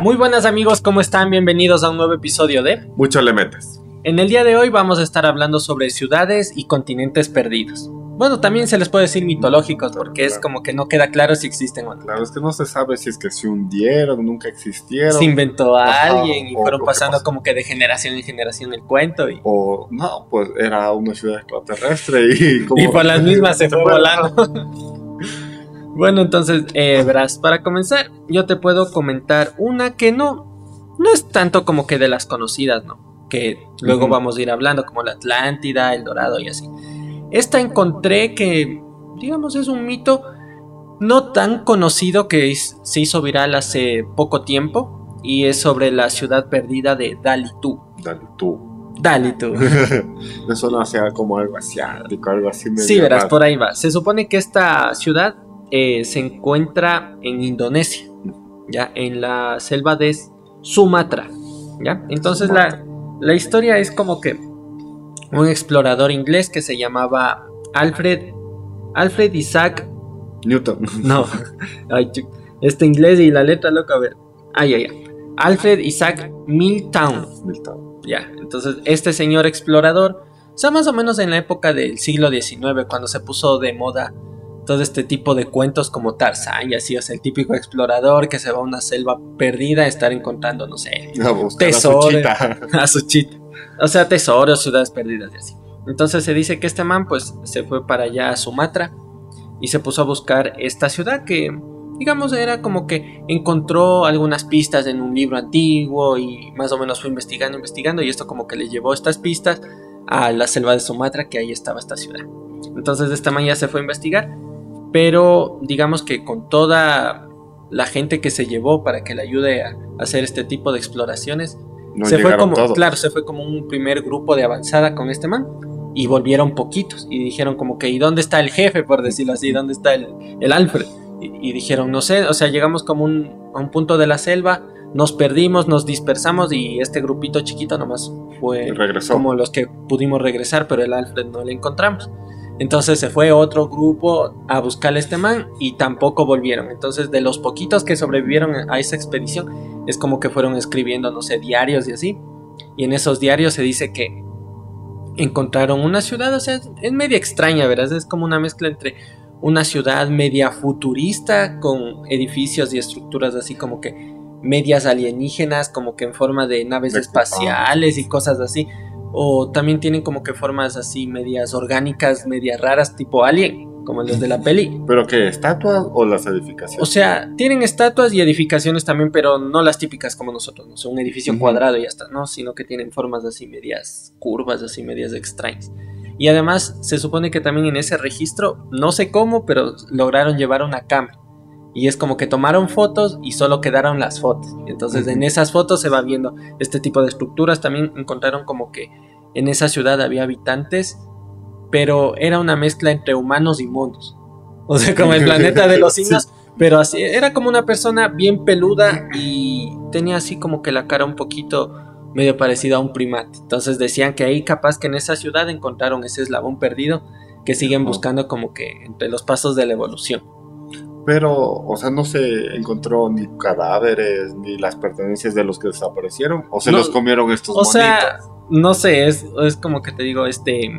Muy buenas amigos, ¿cómo están? Bienvenidos a un nuevo episodio de Mucho le metes. En el día de hoy vamos a estar hablando sobre ciudades y continentes perdidos. Bueno, también se les puede decir mitológicos porque es Claro. como que no queda claro si existen o no. Claro, es que no se sabe si es que se hundieron, nunca existieron. Se inventó a Ajá, alguien y fueron que pasando como que de generación en generación el cuento y, O no, pues era una ciudad extraterrestre y como... y por las mismas se fue volando. bueno, entonces, eh, verás, para comenzar, yo te puedo comentar una que no, no es tanto como que de las conocidas, ¿no? Que luego vamos a ir hablando, como la Atlántida, el Dorado y así. Esta encontré que, digamos, es un mito no tan conocido que es- se hizo viral hace poco tiempo y es sobre la ciudad perdida de Dalitu. Dale tú. Dalitu. Eso no hacía como algo asiático, algo así. medio Sí, verás, raro. por ahí va. Se supone que esta ciudad eh, se encuentra en Indonesia, ya en la selva de Sumatra, ya. Entonces la, la historia es como que un explorador inglés que se llamaba Alfred Alfred Isaac Newton. no este inglés y la letra loca a ver ay ay ay Alfred Isaac Milltown Milton. ya, entonces este señor explorador, o sea, más o menos en la época del siglo XIX, cuando se puso de moda todo este tipo de cuentos como Tarzán y así, o sea, el típico explorador que se va a una selva perdida a estar encontrando, no sé, buscar a su chita. O sea, tesoros, ciudades perdidas y así. Entonces se dice que este man pues se fue para allá a Sumatra y se puso a buscar esta ciudad que digamos era como que encontró algunas pistas en un libro antiguo y más o menos fue investigando, investigando y esto como que le llevó estas pistas a la selva de Sumatra que ahí estaba esta ciudad. Entonces esta man ya se fue a investigar, pero digamos que con toda la gente que se llevó para que le ayude a hacer este tipo de exploraciones, No se fue como, todos. claro, se fue como un primer grupo de avanzada con este man y volvieron poquitos y dijeron como que ¿y dónde está el jefe por decirlo así? ¿Dónde está el, el Alfred? Y, y dijeron no sé, o sea llegamos como un, a un punto de la selva, nos perdimos, nos dispersamos y este grupito chiquito nomás fue como los que pudimos regresar, pero el Alfred no le encontramos. Entonces se fue otro grupo a buscar a este man y tampoco volvieron. Entonces de los poquitos que sobrevivieron a esa expedición es como que fueron escribiendo, no sé, diarios y así. Y en esos diarios se dice que encontraron una ciudad, o sea, es, es media extraña, ¿verdad? Es como una mezcla entre una ciudad media futurista con edificios y estructuras así como que medias alienígenas, como que en forma de naves espaciales y cosas así. O también tienen como que formas así medias orgánicas, medias raras, tipo alien, como los de la peli. ¿Pero qué? ¿Estatuas o las edificaciones? O sea, tienen estatuas y edificaciones también, pero no las típicas como nosotros, no sé, un edificio cuadrado y ya está, no, sino que tienen formas así medias curvas, así medias extrañas. Y además se supone que también en ese registro, no sé cómo, pero lograron llevar una cámara. Y es como que tomaron fotos y solo quedaron las fotos. Entonces en esas fotos se va viendo este tipo de estructuras. También encontraron como que en esa ciudad había habitantes, pero era una mezcla entre humanos y monos. O sea, como el planeta de los Sí. simios, pero así era como una persona bien peluda y tenía así como que la cara un poquito medio parecida a un primate. Entonces decían que ahí capaz que en esa ciudad encontraron ese eslabón perdido que siguen buscando como que entre los pasos de la evolución. Pero, o sea, no se encontró ni cadáveres ni las pertenencias de los que desaparecieron. O se No, los comieron estos O sea, monitos. no sé, es, es como que te digo, este...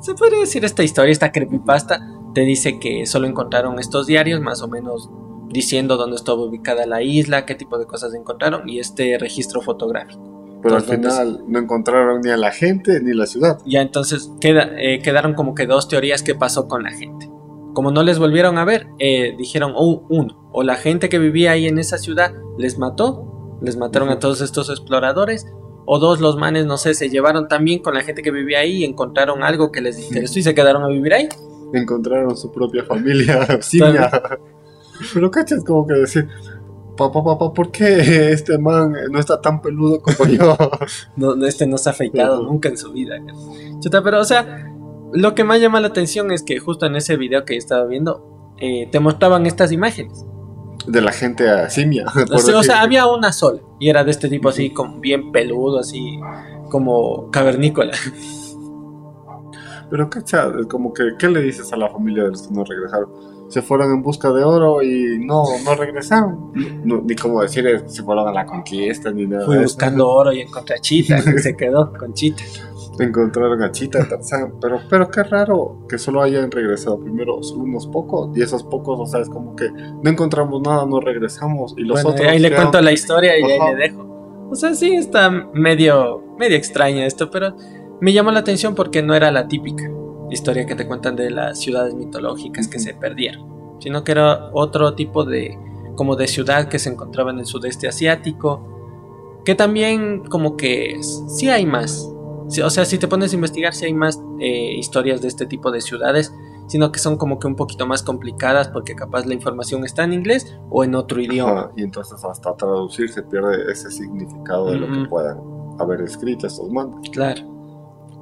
Se podría decir esta historia, esta creepypasta, te dice que solo encontraron estos diarios, más o menos diciendo dónde estaba ubicada la isla, qué tipo de cosas encontraron y este registro fotográfico. Pero al final no encontraron ni a la gente ni la ciudad. Ya entonces queda, eh, quedaron como que dos teorías que pasó con la gente. Como no les volvieron a ver, eh, dijeron, oh, uno, o la gente que vivía ahí en esa ciudad les mató, les mataron a todos estos exploradores, o dos, los manes, no sé, se llevaron también con la gente que vivía ahí y encontraron algo que les interesó y se quedaron a vivir ahí. Encontraron su propia familia simia. Pero cachas como que decir, papá, papá, ¿por qué este man no está tan peludo como yo? No, este no se ha afeitado nunca en su vida. Chuta, pero o sea, lo que más llama la atención es que justo en ese video que estaba viendo, eh, te mostraban estas imágenes. De la gente a simia. O sea, o decir. sea, había una sola y era de este tipo así, como bien peludo, así como cavernícola. Pero cacha, como que, ¿qué le dices a la familia de los que no regresaron? se fueron en busca de oro y no, no regresaron. No- ni como decir eh, se fueron a la conquista ni nada. Fui buscando oro y encontré a Chita, se quedó con Chita. Encontraron a Chita, Tarzán, pero, pero qué raro que solo hayan regresado primero solo unos pocos y esos pocos, o sea, es como que no encontramos nada, no regresamos y los Bueno, otros ahí le cuento la historia y ahí le dejo. O sea, sí está medio, medio extraño esto, pero me llamó la atención porque no era la típica historia que te cuentan de las ciudades mitológicas que se perdieron, sino que era otro tipo de, como de ciudad que se encontraba en el sudeste asiático, que también como que sí hay más. O sea, si te pones a investigar, sí hay más eh, historias de este tipo de ciudades, sino que son como que un poquito más complicadas porque capaz la información está en inglés o en otro idioma. Ajá, y entonces hasta traducir se pierde ese significado de lo que puedan haber escrito estos mandos. Claro.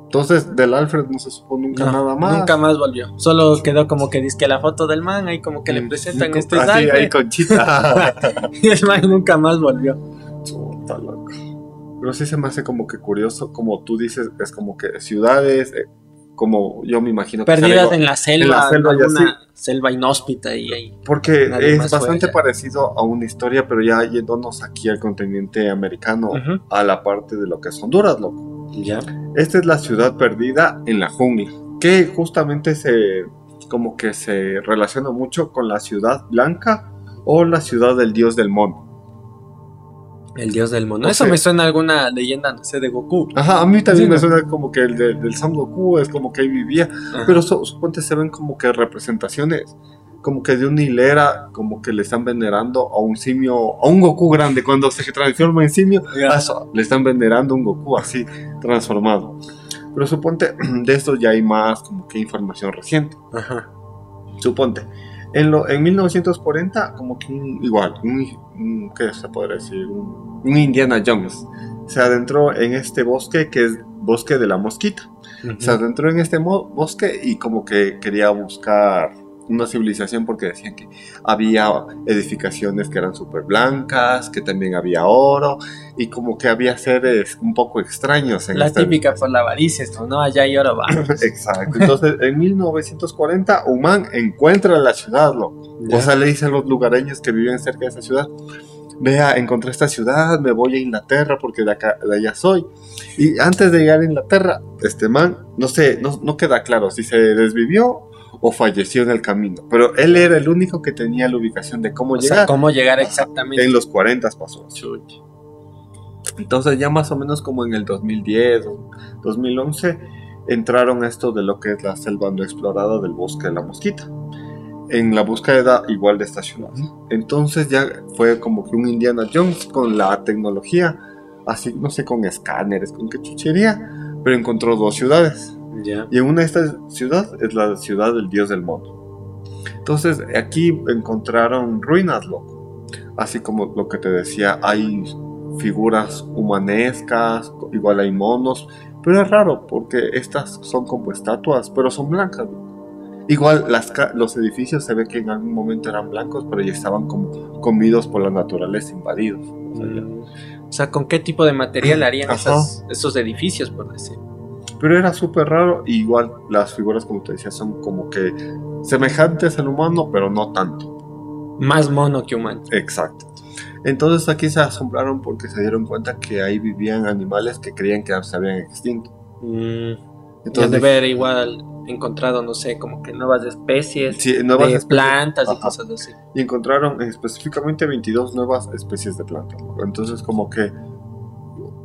Entonces del Alfred no se supo nunca No, nada más. Nunca más volvió. Solo quedó como que dice que la foto del man, ahí como que le Mm, presentan este así, Alfred, ahí con Chita. y el man nunca más volvió. Chuta. Pero sí se me hace como que curioso, como tú dices, es como que ciudades, eh, como yo me imagino que Perdidas en la selva, en la selva en alguna selva inhóspita y ahí. Porque es bastante parecido a una historia, pero ya yéndonos aquí al continente americano, a la parte de lo que es Honduras, loco. Ya. Esta es la ciudad perdida en la jungla, que justamente se como que se relaciona mucho con la ciudad blanca o la ciudad del dios del mono. El dios del mono. O Eso sea- me suena a alguna leyenda, no sé, de Goku. Ajá, a mí también Sí, me suena como que el de- del Son Goku es como que ahí vivía, Ajá. pero su- suponte se ven como que representaciones, como que de una hilera, como que le están venerando a un simio, a un Goku grande, cuando se transforma en simio, a eso, le están venerando un Goku así transformado. Pero suponte, de esto ya hay más como que información reciente. Ajá. Suponte, en, lo, en 1940, como que un- igual, un, un- ¿qué se podría decir? Un, un Indiana Jones se adentró en este bosque que es bosque de la mosquita. Se adentró en este bosque y como que quería buscar una civilización porque decían que había edificaciones que eran súper blancas, que también había oro y como que había seres un poco extraños en La esta típica por la avaricia, esto, ¿no? Allá hay oro, va. Exacto. Entonces, en 1940, Humán encuentra la ciudad. Ya. O sea, le dicen los lugareños que viven cerca de esa ciudad. Vea, encontré esta ciudad, me voy a Inglaterra porque de, acá, de allá soy. Y antes de llegar a Inglaterra, este man, no sé, no, no queda claro si se desvivió o falleció en el camino. Pero él era el único que tenía la ubicación de cómo O sea, llegar. cómo llegar exactamente. En los 40 pasó. Entonces ya más o menos como en el 2010 o 2011 entraron esto de lo que es la selva no explorada del bosque de la mosquita. En la búsqueda igual de esta ciudad. Entonces ya fue como que un Indiana Jones con la tecnología, así no sé, con escáneres, con qué chuchería, pero encontró dos ciudades. Ya. Y en una de estas ciudades es la ciudad del dios del mono. Entonces aquí encontraron ruinas, loco. Así como lo que te decía, hay figuras humanescas, igual hay monos. Pero es raro porque estas son como estatuas, pero son blancas. Igual las, los edificios se ve que en algún momento eran blancos, pero ya estaban como comidos por la naturaleza, invadidos. O sea, Mm. O sea, ¿con qué tipo de material harían esas- esos edificios, por decir? Pero era súper raro, y igual las figuras, como te decía, son como que semejantes al humano, pero no tanto. Más mono que humano. Exacto. Entonces aquí se asombraron porque se dieron cuenta que ahí vivían animales que creían que se habían extinto. Mm. Entonces, de haber igual encontrado, no sé, como que nuevas especies sí, nuevas de especies. plantas y Ajá. cosas así. y encontraron específicamente 22 nuevas especies de plantas. Entonces como que,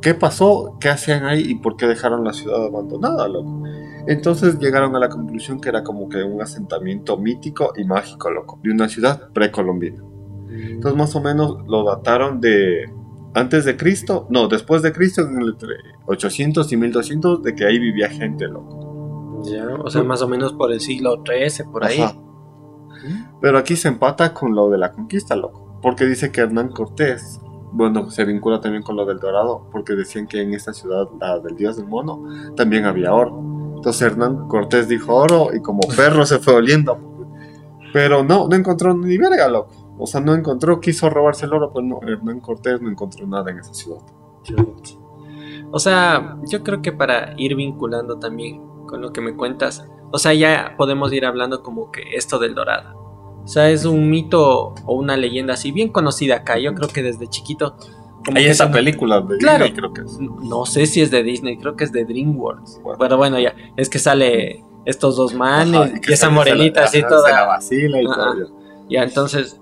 ¿qué pasó? ¿Qué hacían ahí? ¿Y por qué dejaron la ciudad abandonada, loco? Entonces llegaron a la conclusión que era como que un asentamiento mítico y mágico, loco, de una ciudad precolombina. Entonces más o menos lo dataron de antes de Cristo, no, después de Cristo, entre 800 y 1200, de que ahí vivía gente, loco. Ya, o sea, más o menos por el siglo XIII, por ahí. Pero aquí se empata con lo de la conquista, loco. Porque dice que Hernán Cortés, bueno, se vincula también con lo del Dorado, porque decían que en esta ciudad, la del Dios del Mono, también había oro. Entonces Hernán Cortés dijo oro y como perro se fue oliendo. Pero no, no encontró ni verga, loco. O sea, no encontró, quiso robarse el oro, pues no, Hernán Cortés no encontró nada en esa ciudad. O sea, yo creo que para ir vinculando también con lo que me cuentas, o sea, ya podemos ir hablando como que esto del dorado. O sea, es un mito o una leyenda así bien conocida acá. Yo creo que desde chiquito. Hay esa se- película de Claro. Disney, creo que es. No sé si es de Disney, creo que es de DreamWorks. Bueno. Pero bueno, ya. Es que sale estos dos manes Ajá, y, esa morenita así ajá, Se la toda. vacila y todo. ya. Entonces.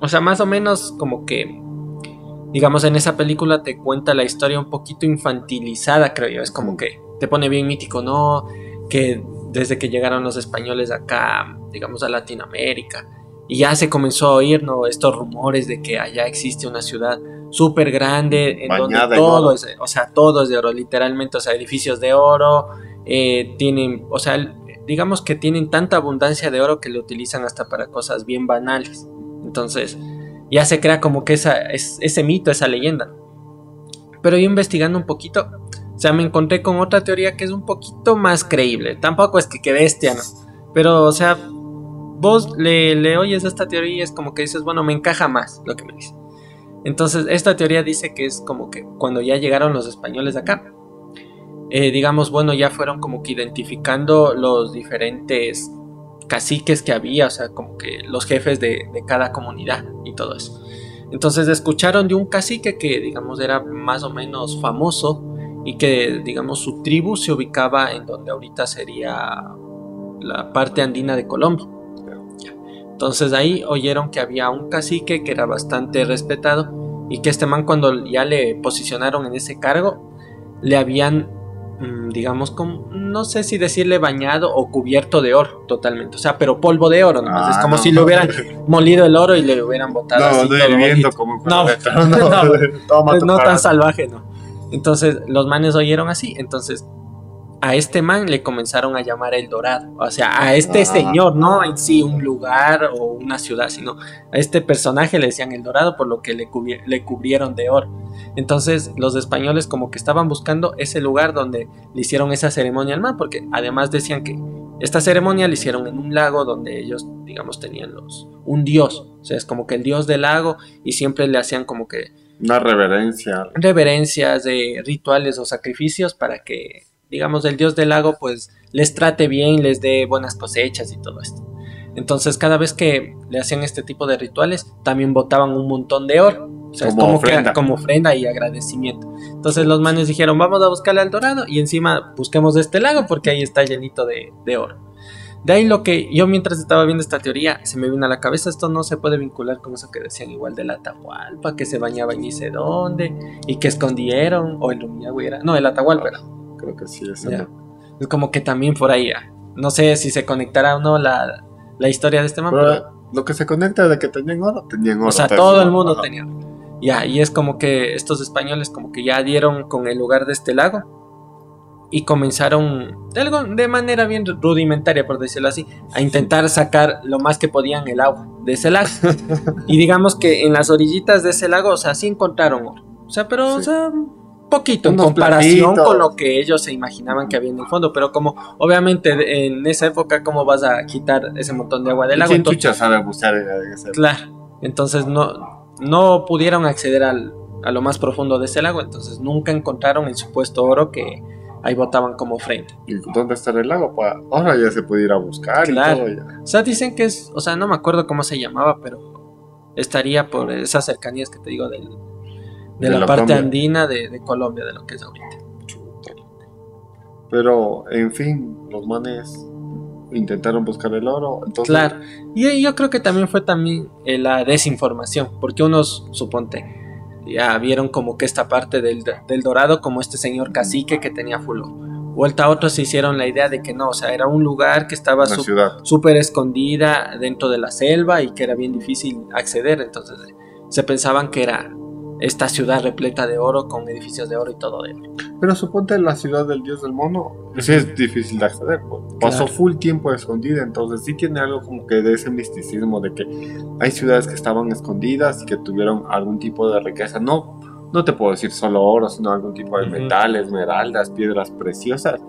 O sea, más o menos como que. Digamos, en esa película te cuenta la historia un poquito infantilizada, creo yo. Es como que te pone bien mítico, ¿no? Que desde que llegaron los españoles acá, digamos, a Latinoamérica, y ya se comenzó a oír, ¿no? Estos rumores de que allá existe una ciudad súper grande, en donde Bañada en todo es, o sea, todo es de oro, literalmente, o sea, edificios de oro, eh, tienen, o sea, digamos que tienen tanta abundancia de oro que lo utilizan hasta para cosas bien banales. Entonces, ya se crea como que esa, es, ese mito, esa leyenda. Pero yo investigando un poquito, o sea, me encontré con otra teoría que es un poquito más creíble. Tampoco es que qué bestia, ¿no? Pero, o sea, vos le, le oyes esta teoría y es como que dices, bueno, me encaja más lo que me dice. Entonces, esta teoría dice que es como que cuando ya llegaron los españoles acá, eh, digamos, bueno, ya fueron como que identificando los diferentes caciques que había, o sea, como que los jefes de, de cada comunidad y todo eso. Entonces escucharon de un cacique que, digamos, era más o menos famoso y que, digamos, su tribu se ubicaba en donde ahorita sería la parte andina de Colombia. Entonces ahí oyeron que había un cacique que era bastante respetado y que este man cuando ya le posicionaron en ese cargo, le habían, mm, digamos, como, no sé si decirle bañado o cubierto de oro totalmente, o sea, pero polvo de oro nomás, es Ah, como no. si le hubieran molido el oro y le hubieran botado No, así no todo hirviendo bonito. como No, de no, tu no tan salvaje, no. Entonces los manes oyeron así, entonces a este man le comenzaron a llamar el Dorado, o sea, a este Ah. señor, no en sí un lugar o una ciudad, sino a este personaje le decían el Dorado por lo que le, cubri- le cubrieron de oro. Entonces los españoles como que estaban buscando ese lugar donde le hicieron esa ceremonia al man, porque además decían que esta ceremonia la hicieron en un lago donde ellos, digamos, tenían los un dios, o sea, es como que el dios del lago y siempre le hacían como que Una reverencia. reverencias, de rituales o sacrificios para que, digamos, el dios del lago pues les trate bien, les dé buenas cosechas y todo esto. Entonces cada vez que le hacían este tipo de rituales también botaban un montón de oro. O sea, es Como como, que- ofrenda. como ofrenda y agradecimiento. Entonces los manes dijeron, vamos a buscarle al dorado y encima busquemos este lago porque ahí está llenito de, de oro. De ahí lo que yo mientras estaba viendo esta teoría se me vino a la cabeza, esto no se puede vincular con eso que decían igual de la Atahualpa, que se bañaba en ni sé dónde y que escondieron, o el Rumiñahui era, no, el Atahualpa era. Creo que sí, eso. Es como que también por ahí, ah, no sé si se conectará o no la, la historia de este man, pero, Pero lo que se conecta de que tenían oro, tenían oro. o sea, todo el mundo tenía. Ya, y es como que estos españoles como que ya dieron con el lugar de este lago y comenzaron de, algo, de manera bien rudimentaria, por decirlo así, a intentar sacar lo más que podían el agua de ese lago. y digamos que en las orillitas de ese lago, o sea, sí encontraron oro. O sea, pero, o Sí. sea, poquito en comparación platitos. con lo que ellos se imaginaban que había en el fondo. Pero como, obviamente, en esa época, ¿cómo vas a quitar ese montón de agua del ¿Y lago? ¿Quién Entonces- sabe en Claro. Entonces no, no pudieron acceder al, a lo más profundo de ese lago. Entonces nunca encontraron el supuesto oro que ahí botaban como ofrenda. ¿Y dónde está el lago? Pues ahora ya se puede ir a buscar Claro. y todo. ya. O sea, dicen que es, o sea, no me acuerdo cómo se llamaba, pero estaría por esas cercanías que te digo del, de, De la, la parte Colombia. andina de, de Colombia, de lo que es ahorita. Pero, en fin, los manes intentaron buscar el oro. Entonces, Claro. Y yo creo que también fue también eh, la desinformación, porque unos, suponte, ya vieron como que esta parte del, del dorado como este señor cacique que tenía fulo. Vuelta a otros se hicieron la idea de que no, o sea, era un lugar que estaba súper escondida dentro de la selva y que era bien difícil acceder. Entonces eh, se pensaban que era esta ciudad repleta de oro con edificios de oro y todo de oro. Pero suponte la ciudad del dios del mono, sí es difícil de acceder. pues. Pasó full tiempo escondida, entonces sí tiene algo como que de ese misticismo de que hay ciudades que estaban escondidas y que tuvieron algún tipo de riqueza. No, no te puedo decir solo oro, sino algún tipo de Ujú. metales, esmeraldas, piedras preciosas.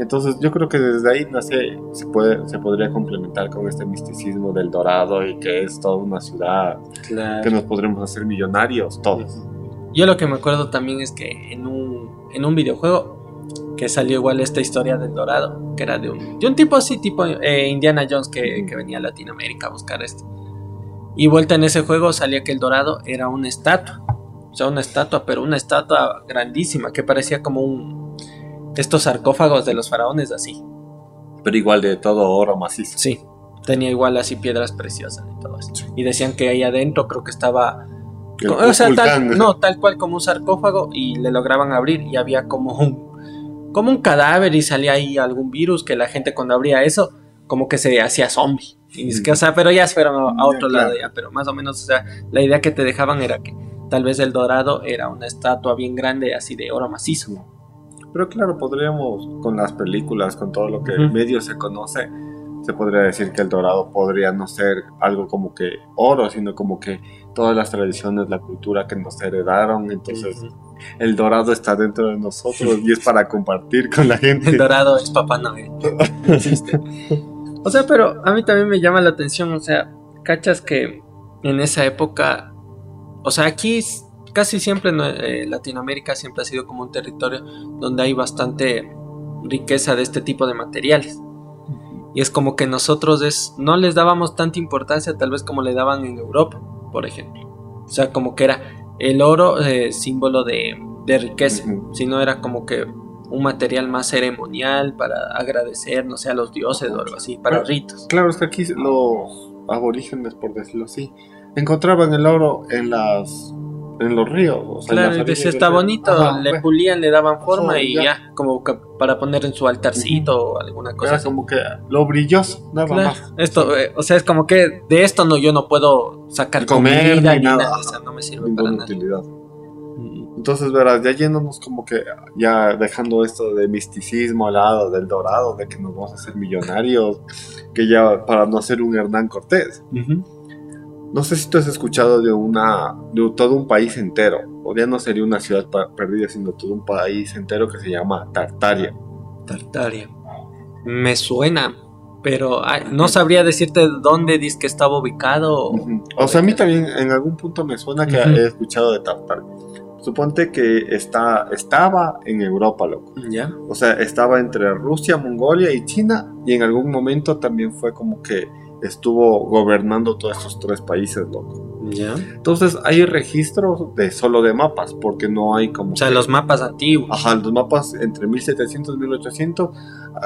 Entonces yo creo que desde ahí nace, se, puede, se podría complementar con este misticismo del dorado y que es toda una ciudad, que nos podremos hacer millonarios todos. Yo lo que me acuerdo también es que en un, en un videojuego que salió igual esta historia del dorado, que era de un, de un tipo así, tipo eh, Indiana Jones que, que venía a Latinoamérica a buscar esto. Y vuelta en ese juego salía que el dorado era una estatua. O sea, una estatua, pero una estatua grandísima que parecía como un... Estos sarcófagos de los faraones así. Pero igual de todo oro macizo. Sí, tenía igual así piedras preciosas y todo eso. Y decían que ahí adentro creo que estaba... El o sea, tal, no, tal cual como un sarcófago y le lograban abrir y había como un como un cadáver y salía ahí algún virus que la gente cuando abría eso como que se hacía zombie. Y ni siquiera, o sea, pero ya fueron a, a otro Ya, lado claro. ya, pero más o menos, o sea, la idea que te dejaban era que tal vez el dorado era una estatua bien grande así de oro macizo. Pero claro, podríamos, con las películas, con todo lo que Ujú. en medio se conoce, se podría decir que el dorado podría no ser algo como que oro, sino como que todas las tradiciones, la cultura que nos heredaron. Entonces, el dorado está dentro de nosotros y es para compartir con la gente. El dorado es Papá Noel. O sea, pero a mí también me llama la atención, o sea, cachas que en esa época, o sea, aquí casi siempre. Eh, Latinoamérica siempre ha sido como un territorio donde hay bastante riqueza de este tipo de materiales. Y es como que nosotros es, no les dábamos tanta importancia tal vez como le daban en Europa, por ejemplo. O sea, como que era el oro eh, símbolo de, de riqueza, Ujú. sino era como que un material más ceremonial para agradecer, no sé, a los dioses o algo así, para ritos. Claro, es que aquí los aborígenes, por decirlo así, encontraban el oro en las en los ríos. o sea, Claro, decía, del está río". bonito, Ajá, le ve, pulían, le daban forma y ya. ya, como que para poner en su altarcito o alguna cosa Era así. como que lo brilloso, nada Claro, más. esto, eh, o sea, es como que de esto no yo no puedo sacar Comer comida ni nada. nada, o sea, no me sirve para nada. utilidad. Entonces, verás, ya yéndonos como que, ya dejando esto de misticismo al lado del dorado, de que nos vamos a hacer millonarios, que ya para no ser un Hernán Cortés. ujú. No sé si tú has escuchado de una, de todo un país entero, o ya no sería una ciudad perdida, sino todo un país entero que se llama Tartaria. Tartaria. Me suena, pero ay, no sabría decirte dónde dice que estaba ubicado. o- sea, a mí también en algún punto me suena que he escuchado de Tartaria. Suponte que está, estaba en Europa, loco. ¿Ya? O sea, estaba entre Rusia, Mongolia y China. Y en algún momento también fue como que estuvo gobernando todos estos tres países, loco. ¿Ya? Entonces hay registros de solo de mapas, porque no hay como... O sea, que- los mapas antiguos. Ajá, los mapas entre 1700 y 1800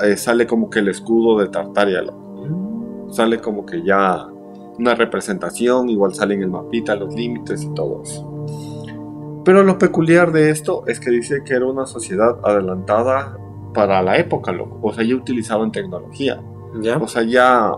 eh, sale como que el escudo de Tartaria, loco. Mm, Sale como que ya una representación, igual salen el mapita, los límites y todo eso. Pero lo peculiar de esto es que dice que era una sociedad adelantada para la época, loco. O sea, ya utilizaban tecnología. ¿Ya? O sea, ya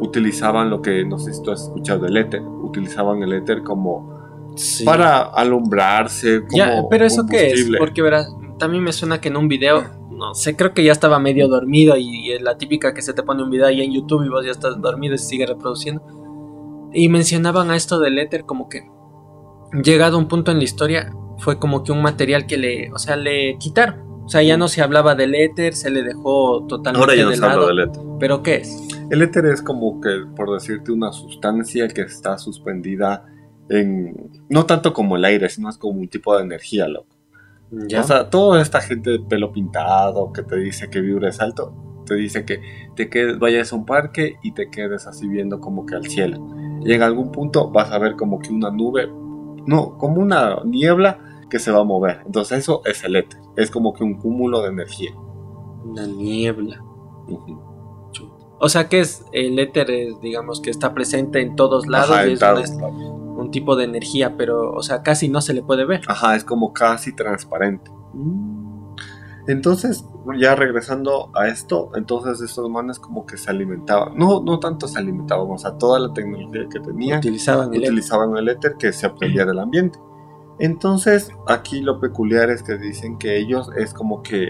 utilizaban lo que, no sé si tú has escuchado del éter. Utilizaban el éter como Sí. para alumbrarse, como Ya, pero eso qué es, porque verás, también me suena que en un video, no sé, creo que ya estaba medio dormido y, y es la típica que se te pone un video ahí en YouTube y vos ya estás dormido y se sigue reproduciendo. Y mencionaban a esto del éter como que llegado a un punto en la historia fue como que un material que le, o sea, le quitaron. O sea, ya no se hablaba del éter, se le dejó totalmente Ahora ya no de se habla del éter. Pero ¿qué es? El éter es como que, por decirte, una sustancia que está suspendida en... No tanto como el aire, sino es como un tipo de energía, loco. ¿Ya? O sea, toda esta gente de pelo pintado que te dice que vibres alto, te dice que te quedes, vayas a un parque y te quedes así viendo como que al cielo. Y en algún punto vas a ver como que una nube, no, como una niebla que se va a mover. Entonces eso es el éter, es como que un cúmulo de energía. Una niebla. O sea que es el éter, es, digamos que está presente en todos lados Ajá, y es un tipo de energía, pero, o sea, casi no se le puede ver. Ajá, es como casi transparente. Entonces, ya regresando a esto, entonces estos manes como que se alimentaban. No, no tanto se alimentaban, o sea, toda la tecnología que tenían Utilizaban el éter. utilizaban el éter que se aprendía del ambiente. Entonces, aquí lo peculiar es que dicen que ellos es como que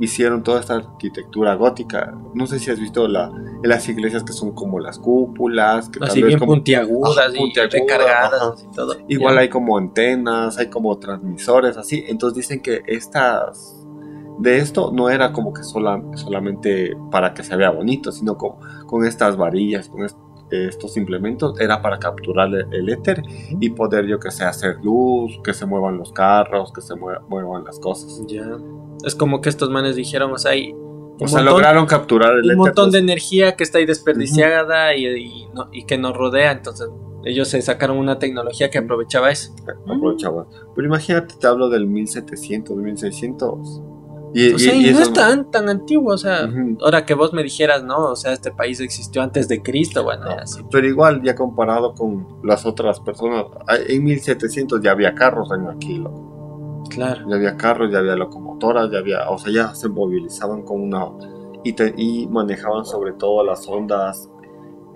hicieron toda esta arquitectura gótica. No sé si has visto la, en las iglesias que son como las cúpulas, que Así tal vez bien como, puntiagudas Ajá, y puntiagudas, recargadas ajá. y todo. igual hay como antenas, hay como transmisores, así. Entonces dicen que estas de esto no era como que sola- solamente para que se vea bonito, sino con, con estas varillas, con est- estos implementos, era para capturar el, el éter y poder, yo que sé, hacer luz, que se muevan los carros, que se mue- muevan las cosas. Ya. Es como que estos manes dijeron, o sea, hay O sea, montón, lograron capturar el un éter. montón de pues, energía que está ahí desperdiciada y, y no- y que nos rodea, entonces ellos se sacaron una tecnología que aprovechaba eso. Aprovechaba. Pero imagínate, te hablo del 1700, 1600. Y, o sea, y- no es tan, tan antiguo, o sea, ahora que vos me dijeras, no, o sea, este país existió antes de Cristo, bueno, ya sí. Pero igual, ya comparado con las otras personas, en 1700 ya había carros en aquí, loco. Claro. Ya había carros, ya había locomotoras, ya había, o sea, ya se movilizaban con una y, te- y manejaban sobre todo las ondas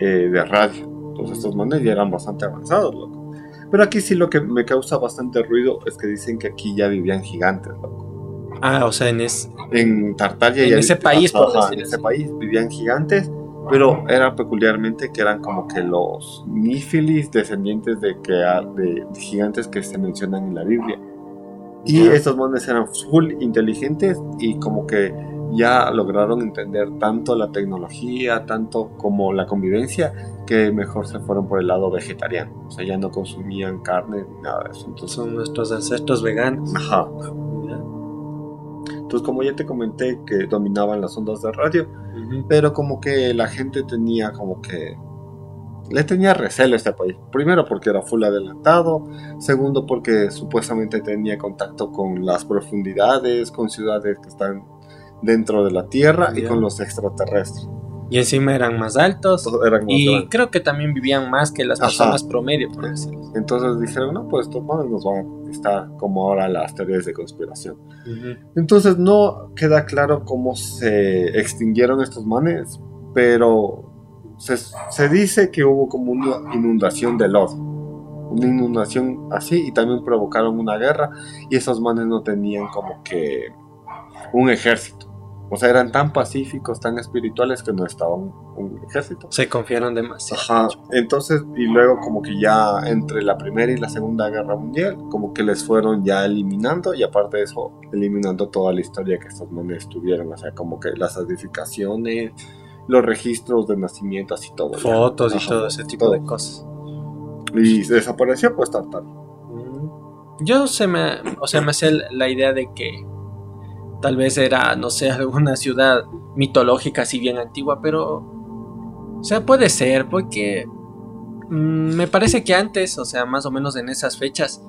eh, de radio. Entonces estos manes ya eran bastante avanzados, loco. Pero aquí sí lo que me causa bastante ruido es que dicen que aquí ya vivían gigantes, loco. Ah, o sea, en es... En Tartaria En ya ese país, por ajá, en ese país vivían gigantes, pero era peculiarmente que eran como que los nífilis descendientes de que de, gigantes que se mencionan en la Biblia. Y estos manes eran full inteligentes y como que ya lograron entender tanto la tecnología, tanto como la convivencia, que mejor se fueron por el lado vegetariano. O sea, ya no consumían carne nada de eso. Entonces, son nuestros ancestros veganos. ajá. Entonces, como ya te comenté que dominaban las ondas de radio, pero como que la gente tenía como que le tenía recelo a este país. Primero porque era full adelantado, segundo porque supuestamente tenía contacto con las profundidades, con ciudades que están dentro de la Tierra y con los extraterrestres. Y encima eran más altos. Entonces, eran más Y grandes. creo que también vivían más que las Ajá. personas promedio, por decirlo. Entonces dijeron, no, pues estos manes nos van a estar como ahora las teorías de conspiración. Entonces no queda claro cómo se extinguieron estos manes, pero se, se dice que hubo como una inundación de lodo. Una inundación así y también provocaron una guerra y esos manes no tenían como que un ejército. O sea, eran tan pacíficos, tan espirituales que no estaba un, un ejército. Se confiaron demasiado. Ajá, entonces, y luego como que ya entre la primera y la segunda guerra mundial, como que les fueron ya eliminando y aparte de eso, eliminando toda la historia que estos manes tuvieron, o sea, como que las edificaciones, los registros de nacimiento, así todo. ya. Fotos y Ajá, todo ese tipo todo. de cosas. Y desapareció pues Tartar. Yo se me, o sea, me hacía la idea de que tal vez era, no sé, alguna ciudad mitológica así bien antigua, pero, o sea, puede ser, porque mm, me parece que antes, o sea, más o menos en esas fechas,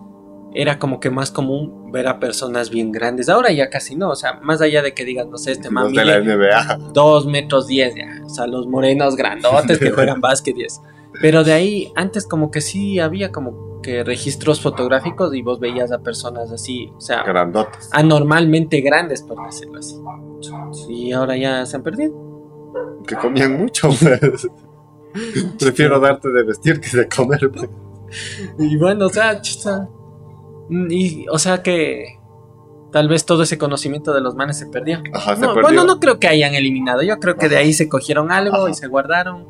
era como que más común ver a personas bien grandes. Ahora ya casi no, o sea, más allá de que digan, no sé, este mami de la NBA. 2 metros 10 ya, o sea, los morenos grandotes que juegan básquet y eso. Pero de ahí, antes como que sí había como que registros fotográficos y vos veías a personas así, o sea, Grandotes. anormalmente grandes, por decirlo así. Y ahora ya se han perdido. Que comían mucho, pues. Prefiero darte de vestir que de comer. pues. Y bueno, o sea, chuta. Mm, Y, o sea que tal vez todo ese conocimiento de los manes se perdió. Ajá, se No, perdió. bueno, no creo que hayan eliminado. Yo creo que de ahí se cogieron algo Ajá. y se guardaron.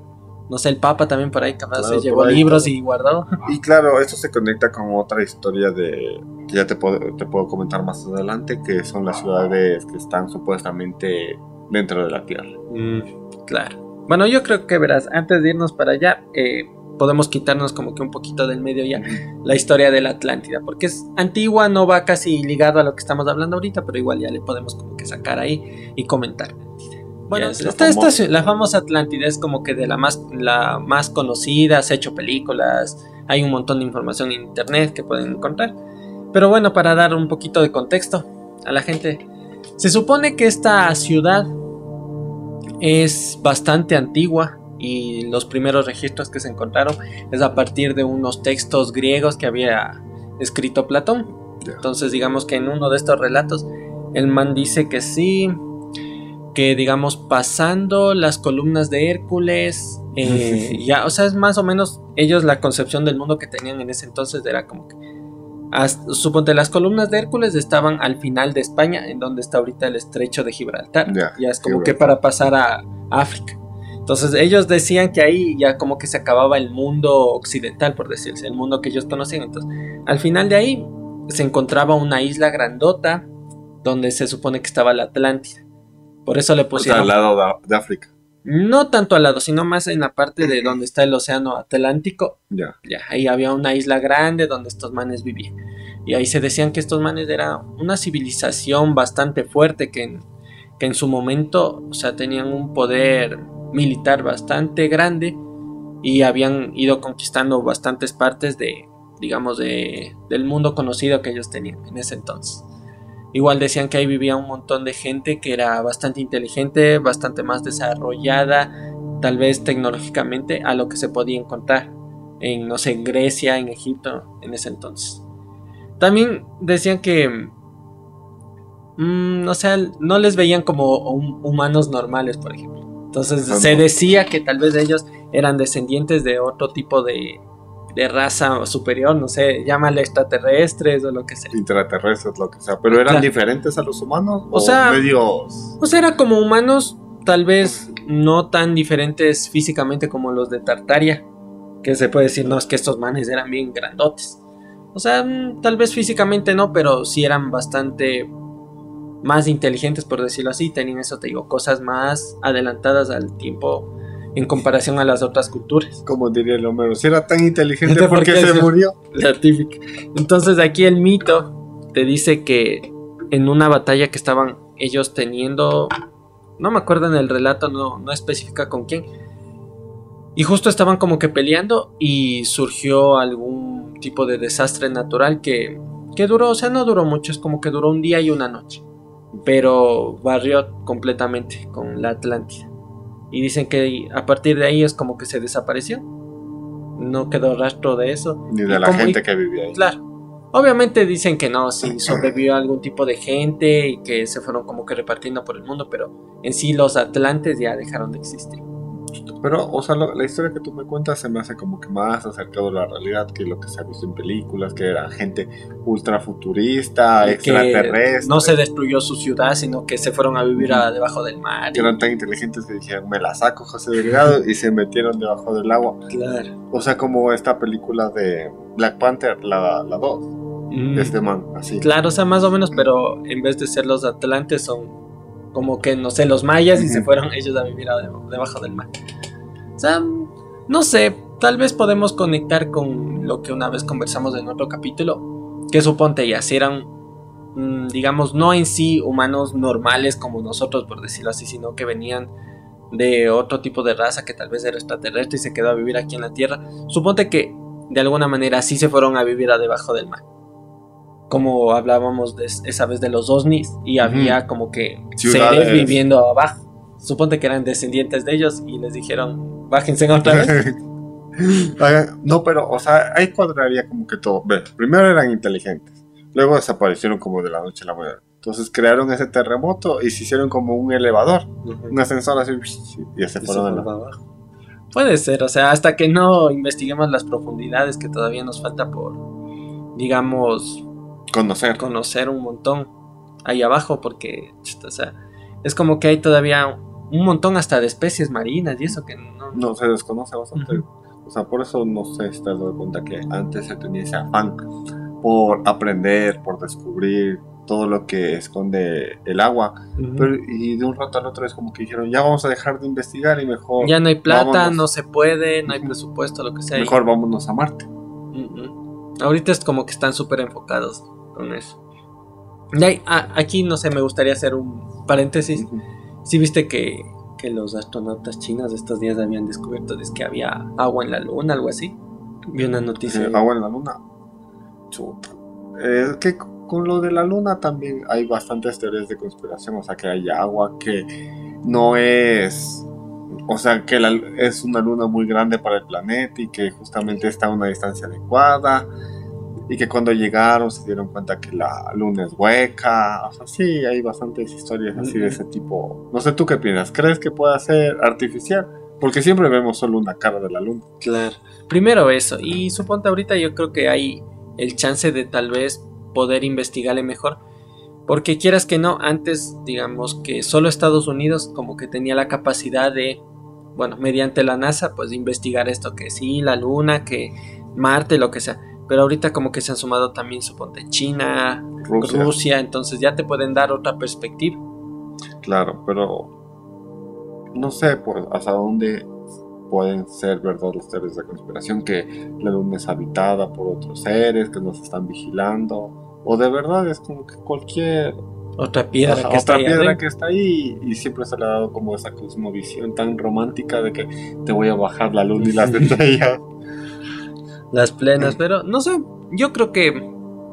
No sé, el Papa también por ahí capaz Claro, se llevó ahí, libros claro. y guardó. Y claro, esto se conecta con otra historia de que ya te puedo, te puedo comentar más adelante, que son las ciudades que están supuestamente dentro de la Tierra. Mm, claro. Bueno, yo creo que verás, antes de irnos para allá, eh, podemos quitarnos como que un poquito del medio ya la historia de la Atlántida, porque es antigua, no va casi ligado a lo que estamos hablando ahorita, pero igual ya le podemos como que sacar ahí y comentar. Bueno, Ya, esta, la esta la famosa Atlántida es como que de la más, la más conocida, se ha hecho películas, hay un montón de información en internet que pueden encontrar. Pero bueno, para dar un poquito de contexto a la gente, se supone que esta ciudad es bastante antigua y los primeros registros que se encontraron es a partir de unos textos griegos que había escrito Platón. Entonces digamos que en uno de estos relatos el man dice que sí, que digamos pasando las columnas de Hércules, eh, ya, o sea, es más o menos ellos la concepción del mundo que tenían en ese entonces era como que hasta- suponte las columnas de Hércules estaban al final de España, en donde está ahorita el estrecho de Gibraltar. Ya, Ya es como que para pasar a África. Entonces ellos decían que ahí ya como que se acababa el mundo occidental, por decirse, el mundo que ellos conocían. Entonces, al final de ahí se encontraba una isla grandota donde se supone que estaba la Atlántida. Por eso le O sea, pusieron al lado de, África. no tanto al lado, sino más en la parte de donde está el océano Atlántico. Ya. Ya, ahí había una isla grande donde estos manes vivían. Y ahí se decían que estos manes eran una civilización bastante fuerte que en, que en su momento, o sea, tenían un poder militar bastante grande y habían ido conquistando bastantes partes de, digamos, de, del mundo conocido que ellos tenían en ese entonces. Igual decían que ahí vivía un montón de gente que era bastante inteligente, bastante más desarrollada, tal vez tecnológicamente, a lo que se podía encontrar en, no sé, en Grecia, en Egipto, en ese entonces. También decían que, mm, o sea, no les veían como humanos normales, por ejemplo. Entonces se decía que tal vez ellos eran descendientes de otro tipo de, de raza superior, no sé, llámale extraterrestres o lo que sea. Intraterrestres, lo que sea. Pero eran diferentes a los humanos. O, sea, O sea, era como humanos, tal vez no tan diferentes físicamente como los de Tartaria. Que se puede decir, no, es que estos manes eran bien grandotes. O sea, mm, tal vez físicamente no, pero sí eran bastante más inteligentes, por decirlo así. Tenían eso, te digo, cosas más adelantadas al tiempo en comparación a las otras culturas. Como diría el Homero, si era tan inteligente, ¿por qué se murió? La típica. Entonces aquí el mito te dice que en una batalla que estaban ellos teniendo, no me acuerdo en el relato, no, no especifica con quién, y justo estaban como que peleando y surgió algún tipo de desastre natural que, que duró, o sea, no duró mucho, es como que duró un día y una noche, pero barrió completamente con la Atlántida. Y dicen que a partir de ahí es como que se desapareció. No quedó rastro de eso. Ni de la gente que vivía ahí. Claro. Obviamente dicen que no, si sobrevivió algún tipo de gente y que se fueron como que repartiendo por el mundo, pero en sí los atlantes ya dejaron de existir. Pero, o sea, la historia que tú me cuentas se me hace como que más acercado a la realidad que lo que se ha visto en películas, que era gente ultra futurista, extraterrestre. no se destruyó su ciudad, sino que se fueron a vivir debajo del mar. Que eran tan inteligentes que dijeron, me la saco, José Delgado, y se metieron debajo del agua. Claro. O sea, como esta película de Black Panther, la 2. Mm. este man, así. Claro, o sea, más o menos, pero en vez de ser los atlantes, son como que, no sé, los mayas y se fueron ellos a vivir debajo del mar. O sea, no sé, tal vez podemos conectar con lo que una vez conversamos en otro capítulo, que suponte ya, si eran, mm, digamos, no en sí humanos normales como nosotros, por decirlo así, sino que venían de otro tipo de raza que tal vez era extraterrestre y se quedó a vivir aquí en la Tierra. Suponte que de alguna manera sí se fueron a vivir a debajo del mar como hablábamos de esa vez de los OSNIs y había como que seres viviendo abajo. Suponte que eran descendientes de ellos y les dijeron, bájense otra vez. no, pero, o sea, ahí cuadraría como que todo. Ve, primero eran inteligentes, luego desaparecieron como de la noche a la mañana. Entonces crearon ese terremoto y se hicieron como un elevador, un ascensor así, y se fueron abajo. Puede ser, o sea, hasta que no investiguemos las profundidades que todavía nos falta por, digamos, Conocer. Conocer un montón ahí abajo porque, o sea, es como que hay todavía un montón hasta de especies marinas y eso que no... No, se desconoce bastante. O sea, por eso no sé si te das cuenta que antes se tenía ese afán por aprender, por descubrir todo lo que esconde el agua. Pero, y de un rato al otro es como que dijeron, ya vamos a dejar de investigar y mejor... Ya no hay plata, no se puede, no hay presupuesto, lo que sea. Mejor vámonos a Marte. Ahorita es como que están súper enfocados con eso. Ah, aquí, no sé, me gustaría hacer un paréntesis. Si viste que, los astronautas chinos estos días habían descubierto es que había agua en la luna, algo así. Vi una noticia. Eh, agua en la luna. Chuta. Es que con lo de la luna también hay bastantes teorías de conspiración. O sea, que hay agua que no es. O sea, que es una luna muy grande para el planeta y que justamente está a una distancia adecuada y que cuando llegaron se dieron cuenta que la luna es hueca. O sea, sí, hay bastantes historias así de ese tipo. No sé tú qué piensas, ¿crees que pueda ser artificial? Porque siempre vemos solo una cara de la luna. Claro. Primero eso. Y suponte ahorita yo creo que hay el chance de tal vez poder investigarle mejor. Porque quieras que no, antes digamos que solo Estados Unidos como que tenía la capacidad de, bueno, mediante la NASA, pues de investigar esto, que sí, la luna, que Marte, lo que sea. Pero ahorita como que se han sumado también, suponte, China, Rusia. entonces ya te pueden dar otra perspectiva. Claro, pero no sé pues, hasta dónde pueden ser verdad los teorías de conspiración, que la luna es habitada por otros seres que nos están vigilando, o de verdad es como que cualquier Otra piedra Ajá, que está otra ahí piedra que está ahí y siempre se le ha dado como esa cosmovisión tan romántica de que te voy a bajar la luna y las estrellas. Las plenas, pero no sé, yo creo que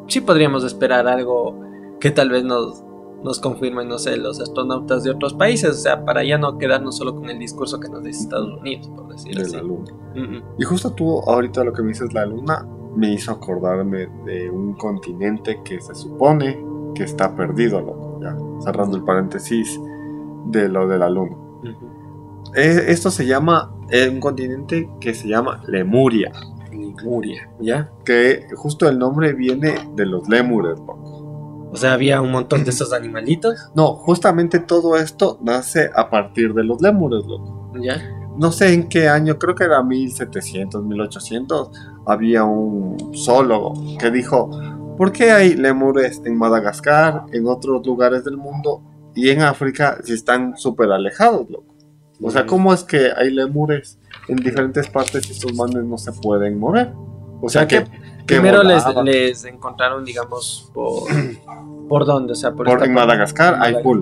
sí podríamos esperar algo que tal vez nos, nos confirmen, no sé, los astronautas de otros países, o sea, para ya no quedarnos solo con el discurso que nos dice Estados Unidos, por decirlo de así. la luna. Mm, mm. Y justo tú, ahorita lo que me dices, la luna, me hizo acordarme de un continente que se supone que está perdido, loco. Ya, cerrando el paréntesis de lo de la luna. Eh, esto se llama, eh, un continente que se llama Lemuria. Lemuria, ¿ya? Que justo el nombre viene de los lémures, loco. O sea, había un montón de esos animalitos, No, justamente todo esto nace a partir de los lémures, loco. ¿ya? no sé en qué año, creo que era 1700, 1800, había un zoólogo que dijo, ¿por qué hay lemures en Madagascar, en otros lugares del mundo y en África si están súper alejados, loco? O sea, ¿cómo es que hay lemures en diferentes partes estos manes no se pueden mover? O sea, que, que Primero les, encontraron, digamos, por, por dónde, o sea, por, Por- en. Madagascar hay full.